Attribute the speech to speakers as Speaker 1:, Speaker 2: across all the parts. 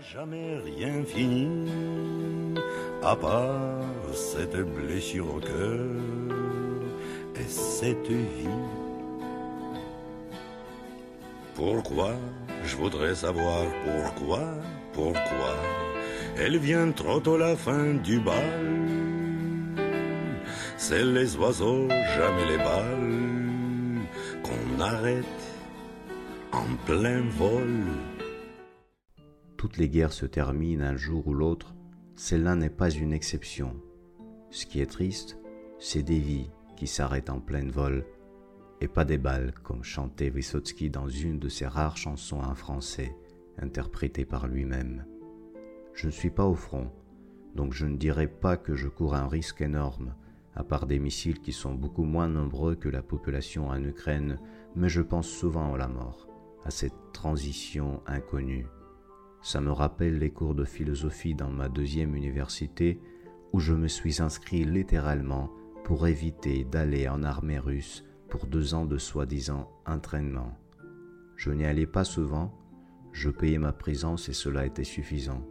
Speaker 1: jamais rien fini, à part cette blessure au cœur et cette vie. Pourquoi? Je voudrais savoir pourquoi, pourquoi elle vient trop tôt la fin du bal. C'est les oiseaux, jamais les balles, qu'on arrête en plein vol.
Speaker 2: Toutes les guerres se terminent un jour ou l'autre, celle-là n'est pas une exception. Ce qui est triste, c'est des vies qui s'arrêtent en plein vol, et pas des balles, comme chantait Vysotsky dans une de ses rares chansons en français, interprétée par lui-même. Je ne suis pas au front, donc je ne dirais pas que je cours un risque énorme, à part des missiles qui sont beaucoup moins nombreux que la population en Ukraine, mais je pense souvent à la mort, à cette transition inconnue. Ça me rappelle les cours de philosophie dans ma deuxième université, où je me suis inscrit littéralement pour éviter d'aller en armée russe pour deux ans de soi-disant entraînement. Je n'y allais pas souvent, je payais ma présence et cela était suffisant.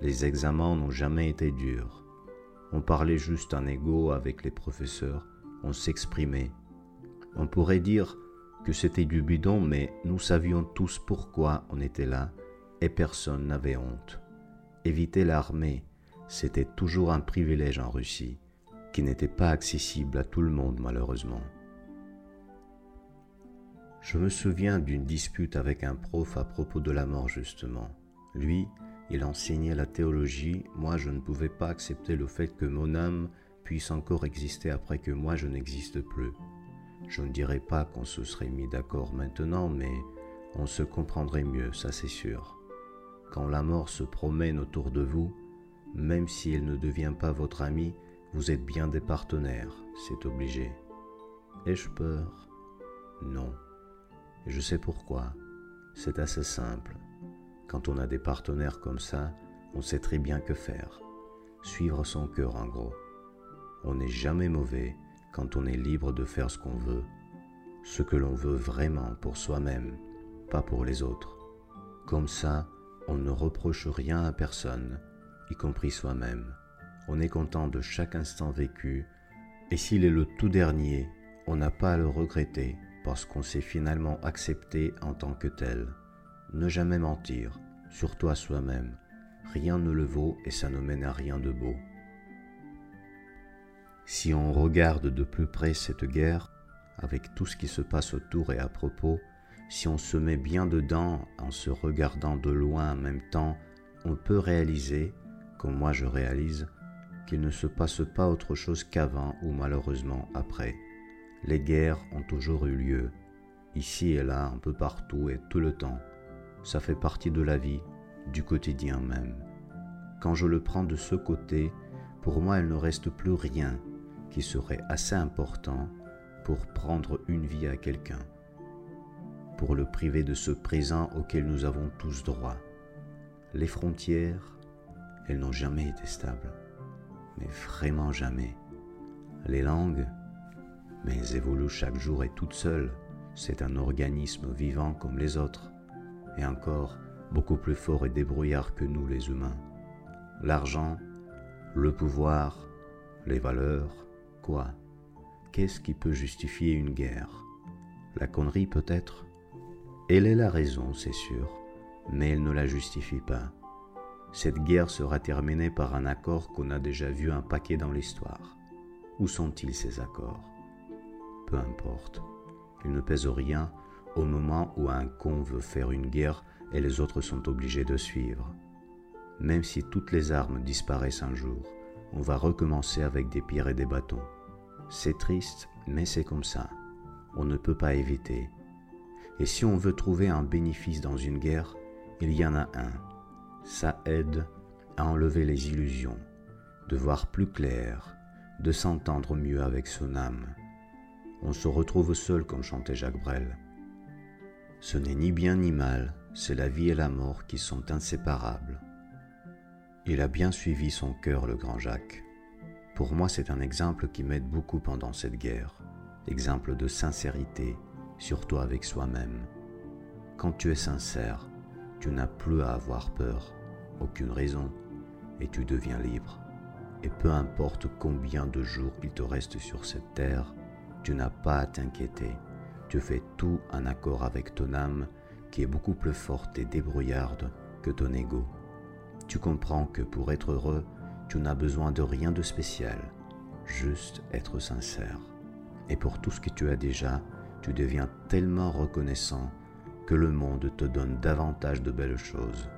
Speaker 2: Les examens n'ont jamais été durs. On parlait juste en égo avec les professeurs, on s'exprimait. On pourrait dire que c'était du bidon, mais nous savions tous pourquoi on était là et personne n'avait honte. Éviter l'armée, c'était toujours un privilège en Russie, qui n'était pas accessible à tout le monde malheureusement. Je me souviens d'une dispute avec un prof à propos de la mort justement. Lui, il enseignait la théologie, moi je ne pouvais pas accepter le fait que mon âme puisse encore exister après que moi je n'existe plus. Je ne dirais pas qu'on se serait mis d'accord maintenant, mais on se comprendrait mieux, ça c'est sûr. Quand la mort se promène autour de vous, même si elle ne devient pas votre amie, vous êtes bien des partenaires, c'est obligé. Ai-je peur? Non. Je sais pourquoi. C'est assez simple. Quand on a des partenaires comme ça, on sait très bien que faire. Suivre son cœur en gros. On n'est jamais mauvais quand on est libre de faire ce qu'on veut, ce que l'on veut vraiment pour soi-même, pas pour les autres. Comme ça, on ne reproche rien à personne, y compris soi-même. On est content de chaque instant vécu, et s'il est le tout dernier, on n'a pas à le regretter parce qu'on s'est finalement accepté en tant que tel. Ne jamais mentir, surtout à soi-même. Rien ne le vaut et ça ne mène à rien de beau. Si on regarde de plus près cette guerre, avec tout ce qui se passe autour et à propos, si on se met bien dedans en se regardant de loin en même temps, on peut réaliser, comme moi je réalise, qu'il ne se passe pas autre chose qu'avant ou malheureusement après. Les guerres ont toujours eu lieu, ici et là, un peu partout et tout le temps ça fait partie de la vie, du quotidien même. Quand je le prends de ce côté, pour moi il ne reste plus rien qui serait assez important pour prendre une vie à quelqu'un, pour le priver de ce présent auquel nous avons tous droit. Les frontières, elles n'ont jamais été stables, mais vraiment jamais. Les langues, mais elles évoluent chaque jour et toutes seules. C'est un organisme vivant comme les autres et encore beaucoup plus fort et débrouillard que nous les humains. L'argent, le pouvoir, les valeurs, quoi? Qu'est-ce qui peut justifier une guerre? La connerie peut-être? Elle est la raison, c'est sûr, mais elle ne la justifie pas. Cette guerre sera terminée par un accord qu'on a déjà vu un paquet dans l'histoire. Où sont-ils ces accords? Peu importe. Ils ne pèsent rien au moment où un con veut faire une guerre et les autres sont obligés de suivre. Même si toutes les armes disparaissent un jour, on va recommencer avec des pierres et des bâtons. C'est triste, mais c'est comme ça. On ne peut pas éviter. Et si on veut trouver un bénéfice dans une guerre, il y en a un. Ça aide à enlever les illusions, de voir plus clair, de s'entendre mieux avec son âme. On se retrouve seul comme chantait Jacques Brel. Ce n'est ni bien ni mal, c'est la vie et la mort qui sont inséparables. Il a bien suivi son cœur, le grand Jacques. Pour moi, c'est un exemple qui m'aide beaucoup pendant cette guerre, exemple de sincérité, surtout avec soi-même. Quand tu es sincère, tu n'as plus à avoir peur, aucune raison, et tu deviens libre. Et peu importe combien de jours il te reste sur cette terre, tu n'as pas à t'inquiéter. Tu fais tout en accord avec ton âme qui est beaucoup plus forte et débrouillarde que ton ego. Tu comprends que pour être heureux, tu n'as besoin de rien de spécial, juste être sincère. Et pour tout ce que tu as déjà, tu deviens tellement reconnaissant que le monde te donne davantage de belles choses,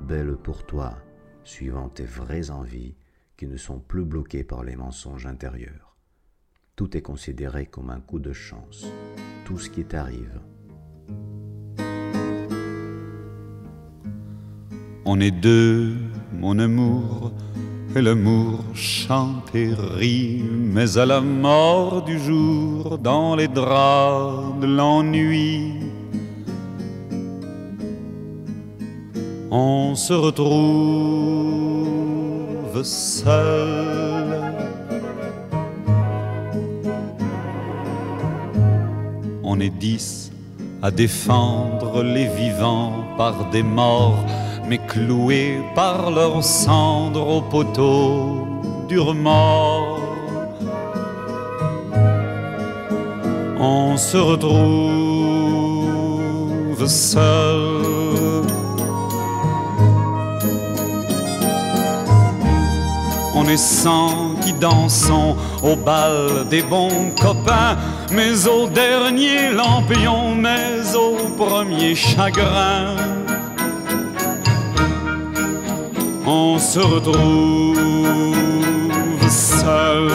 Speaker 2: belles pour toi, suivant tes vraies envies qui ne sont plus bloquées par les mensonges intérieurs. Tout est considéré comme un coup de chance, tout ce qui t'arrive.
Speaker 3: On est deux, mon amour, et l'amour chante et rit, mais à la mort du jour, dans les draps de l'ennui, on se retrouve seul. On est dix à défendre les vivants par des morts, mais cloués par leurs cendres au poteau durement. On se retrouve seul. On est cent qui dansons au bal des bons copains, mais au dernier lampion, mais au premier chagrin. On se retrouve seul.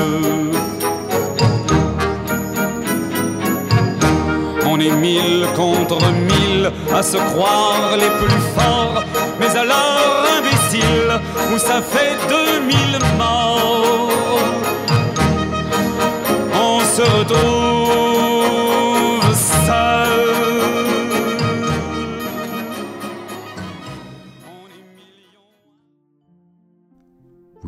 Speaker 3: On est mille contre mille à se croire les plus forts, mais alors imbécile, où ça fait deux mille morts, on se retrouve